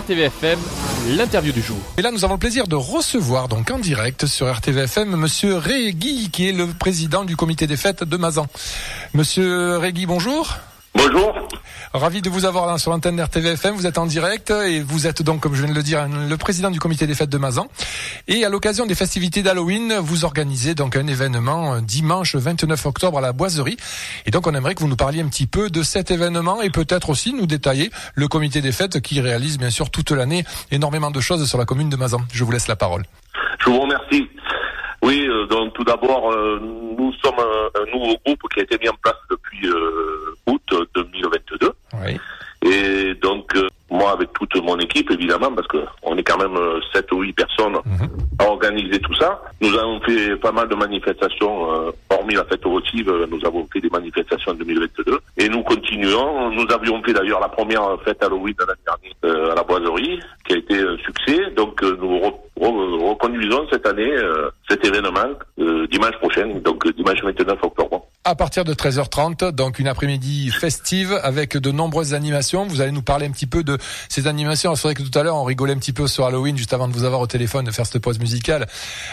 RTVFM, l'interview du jour. Et là, nous avons le plaisir de recevoir donc en direct sur RTVFM Monsieur Régui, qui est le président du comité des fêtes de Mazan. Monsieur Régui, bonjour. Bonjour. Ravi de vous avoir là sur l'antenne d'RTVFM. Vous êtes en direct et vous êtes donc, comme je viens de le dire, le président du comité des fêtes de Mazan. Et à l'occasion des festivités d'Halloween, vous organisez donc un événement euh, dimanche 29 octobre à la Boiserie. Et donc, on aimerait que vous nous parliez un petit peu de cet événement et peut-être aussi nous détailler le comité des fêtes qui réalise bien sûr toute l'année énormément de choses sur la commune de Mazan. Je vous laisse la parole. Je vous remercie. Oui, euh, donc tout d'abord, euh, nous sommes un, un nouveau groupe qui a été mis en place depuis euh, août 2022. Oui. Et donc, euh, moi, avec toute mon équipe, évidemment, parce que on est quand même euh, sept ou huit personnes Mhm. à organiser tout ça. Nous avons fait pas mal de manifestations, euh, hormis la fête votive, euh, nous avons fait des manifestations en 2022. Et nous continuons. Nous avions fait d'ailleurs la première fête Halloween de l'année dernière euh, à la Boiserie, qui a été un succès. Donc, euh, nous re- re- reconduisons cette année euh, cet événement euh, dimanche prochain, donc euh, dimanche 29 octobre. À partir de 13h30, donc une après-midi festive avec de nombreuses animations. Vous allez nous parler un petit peu de ces animations. C'est vrai que tout à l'heure, on rigolait un petit peu sur Halloween, juste avant de vous avoir au téléphone, de faire cette pause musicale.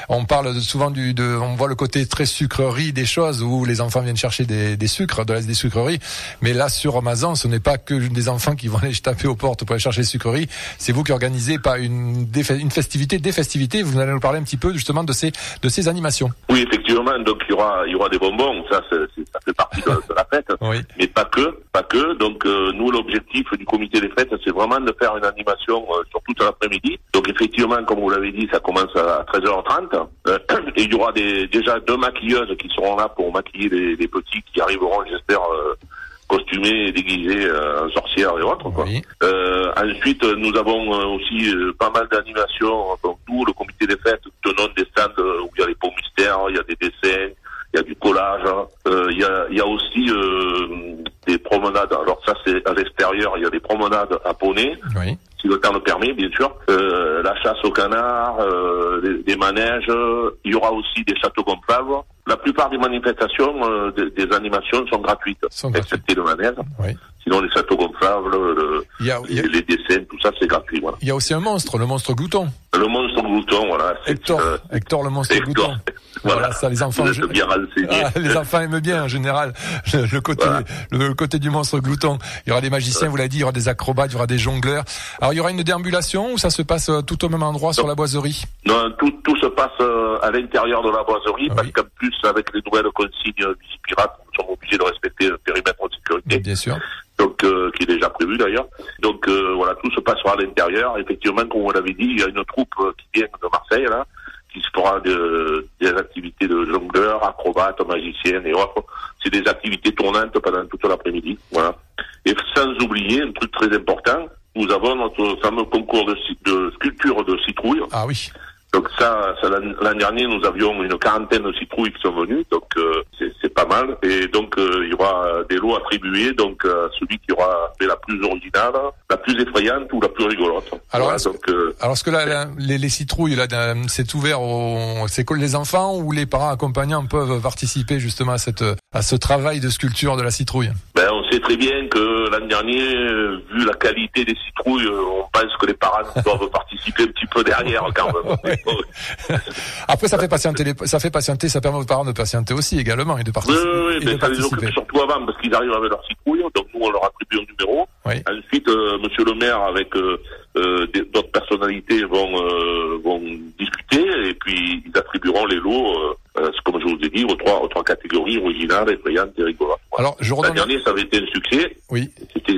On parle souvent du, de, on voit le côté très sucrerie des choses où les enfants viennent chercher des, des sucres, de la, des sucreries. Mais là, sur Amazon, ce n'est pas que des enfants qui vont aller taper aux portes pour aller chercher des sucreries. C'est vous qui organisez pas une, une festivité, des festivités. Vous allez nous parler un petit peu justement de ces, de ces animations. Oui, effectivement. Donc, il y aura, il y aura des bonbons. Ça, c'est- ça fait partie de, de la fête. Oui. mais pas que, pas que. Donc euh, nous, l'objectif du comité des fêtes, c'est vraiment de faire une animation euh, sur toute l'après-midi. Donc effectivement, comme vous l'avez dit, ça commence à 13h30. Euh, et il y aura des, déjà deux maquilleuses qui seront là pour maquiller les, les petits qui arriveront, j'espère, euh, costumés et déguisés euh, en sorcières et autres. Quoi. Oui. Euh, ensuite, euh, nous avons euh, aussi euh, pas mal d'animations. Donc nous, le comité des fêtes, tenons des stands euh, où il y a les pots mystères, il y a des dessins, il y a du collage. hein. Euh, il, y a, il y a aussi euh, des promenades. Alors ça, c'est à l'extérieur. À poney, Oui. si le temps le permet, bien sûr. Euh, la chasse au canard, euh, des, manèges. Il y aura aussi des châteaux gonflables. La plupart des manifestations, euh, des, des animations sont gratuites, Sont gratuites. excepté le manège. Oui. Sinon, les châteaux gonflables, le, Il y a, il y a- les dessins, tout ça, c'est gratuit. Voilà. il y a aussi un monstre, le monstre glouton. Le monstre glouton, voilà. Hector, euh, Hector le monstre Hector. glouton. Voilà, Voilà. ça les enfants. Vous je- êtes bien renseigné. Ah, les enfants aiment bien en général le, côté Voilà. le, côté du monstre glouton. Il y aura des magiciens, vous l'avez dit, il y aura des acrobates, il y aura des jongleurs. Alors il y aura une déambulation ou ça se passe euh, tout au même endroit sur la boiserie? Non, tout, tout se passe euh, à l'intérieur de la boiserie, Ah parce oui. qu'en plus, avec les nouvelles consignes Vigipirate, nous sommes obligés de respecter le périmètre de sécurité, Bien sûr. donc euh, qui est déjà prévu d'ailleurs. Donc euh, voilà, tout se passera à l'intérieur. Effectivement, comme vous l'avez dit, il y a une troupe euh, qui vient de Marseille, là, qui se fera de- des activités de jongleurs, acrobates, magiciennes et autres. C'est des activités tournantes pendant toute l'après-midi. Voilà. Et sans oublier un truc très important, nous avons notre fameux concours de, de sculpture de citrouilles. Ah oui. Donc ça, ça, l'an dernier, nous avions une quarantaine de citrouilles qui sont venues, donc euh, c'est pas mal. Et donc euh, il y aura des lots attribués, donc euh, celui qui aura fait la plus originale, la plus effrayante ou la plus rigolote. Alors, Voilà, donc euh, Alors est-ce que là, là, les, les citrouilles là, c'est ouvert aux c'est que les enfants ou les parents accompagnants peuvent participer justement à cette à ce travail de sculpture de la citrouille? Ben, sait très bien que l'an dernier, euh, vu la qualité des citrouilles, euh, on pense que les parents doivent participer un petit peu derrière quand même. Après ça fait patienter les, ça fait patienter, ça permet aux parents de patienter aussi également et de participer. oui, oui, mais ça les occupe surtout avant parce qu'ils arrivent avec leur citrouille, donc nous on leur attribue un numéro. Oui. Ensuite, euh, Monsieur le maire avec euh, euh, d'autres personnalités vont euh, vont discuter et puis ils attribueront les lots, euh, euh, comme je vous ai dit, aux trois aux trois et. Voilà. Alors je L'an redonne. dernier, ça avait été un succès. Oui. C'était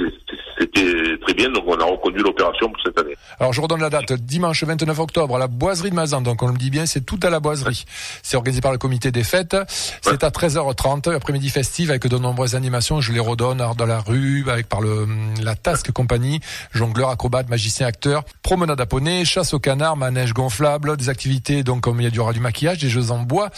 c'était très bien, donc on a reconnu l'opération pour cette année. Alors je redonne la date, dimanche 29 octobre à la Boiserie de Mazan, donc on le dit bien, c'est tout à la Boiserie. C'est organisé par le comité des fêtes, c'est à 13h30, après-midi festive avec de nombreuses animations, je les redonne, art de la rue, avec par le la Tasque Compagnie, jongleur, acrobate, magicien, acteur, promenade à poney, chasse au canard, manège gonflable, des activités, donc comme il y aura du maquillage, des jeux en bois,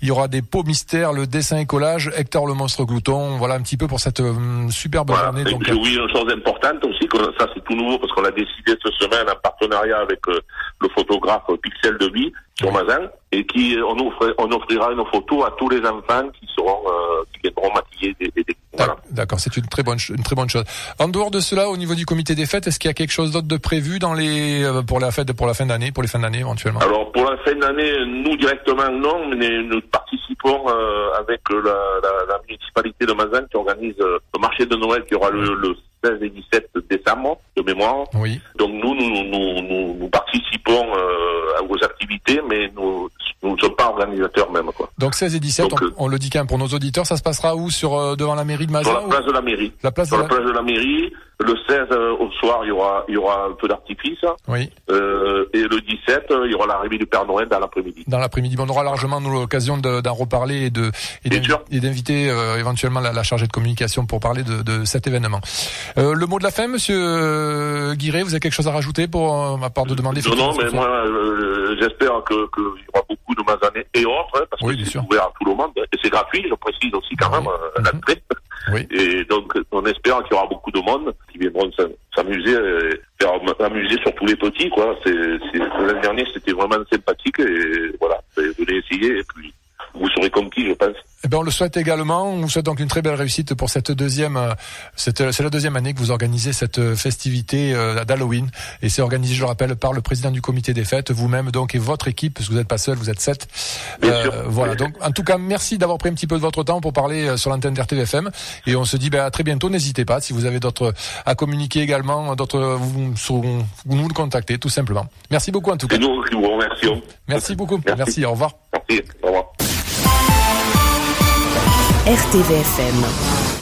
il y aura des pots mystères, le dessin et collage, Hector le monstre glouton, voilà un petit peu pour cette euh, superbe Voilà. journée. Donc, oui, une chose importante aussi, que ça c'est tout nouveau parce qu'on a décidé cette semaine en partenariat avec euh, le photographe Pixel de Vie sur Mazin, et qui on, on offrira une photo à tous les enfants qui seront euh, qui viendront maquiller des, des, voilà. D'accord, c'est une très bonne une très bonne chose. En dehors de cela, au niveau du comité des fêtes, est-ce qu'il y a quelque chose d'autre de prévu dans les euh, pour la fête pour la fin d'année, pour les fins d'année éventuellement? Alors pour la fin d'année, nous directement non, mais nous participons euh, avec la, la, la, municipalité de Mazan qui organise le marché de Noël qui aura le, le 16 et 17 décembre de mémoire. Oui. Donc nous, nous, nous, nous, nous participons euh, aux activités, mais nous nous ne sommes pas organisateurs même. Quoi. Donc 16 et 17, on, on, le dit quand même pour nos auditeurs, ça se passera où sur euh, devant la mairie de Sur la place de la mairie. La place sur de la... place de la mairie. Le 16 euh, au soir, il y aura il y aura un peu d'artifice. Oui. Euh, et le 17, euh, il y aura l'arrivée du Père Noël dans l'après-midi. Dans l'après-midi, on aura largement l'occasion d'en reparler et de et d'inviter euh, éventuellement la, la, chargée de communication pour parler de, de cet événement. Euh, le mot de la fin, Monsieur Guiret, vous avez quelque chose à rajouter pour à part de demander Non, non, mais moi j'espère que qu'il y aura beaucoup de Mazanais et autres, hein, parce oui, que c'est ouvert à tout le monde et c'est gratuit, je précise aussi quand même oui. l'entrée. Et donc, on espère qu'il y aura beaucoup de monde qui viendront s'amuser, faire amuser surtout les petits, quoi. L'année dernière, c'était vraiment sympathique et voilà, venez essayer et puis vous serez conquis, je pense. Eh ben, on le souhaite également. On vous souhaite donc une très belle réussite pour cette deuxième, cette, c'est la deuxième année que vous organisez cette festivité d'Halloween. Et c'est organisé, je le rappelle, par le président du comité des fêtes, vous-même donc, et votre équipe, parce que vous n'êtes pas seul, vous êtes sept. Bien sûr. Voilà. Donc, en tout cas, merci d'avoir pris un petit peu de votre temps pour parler sur l'antenne d'RTVFM. Et on se dit, ben, à très bientôt. N'hésitez pas. Si vous avez d'autres à communiquer également, d'autres, vous, vous, nous le contactez, tout simplement. Merci beaucoup, en tout cas. C'est nous qui vous remercions. Merci beaucoup. Merci. merci. Au revoir. Merci. Au revoir. RTVFM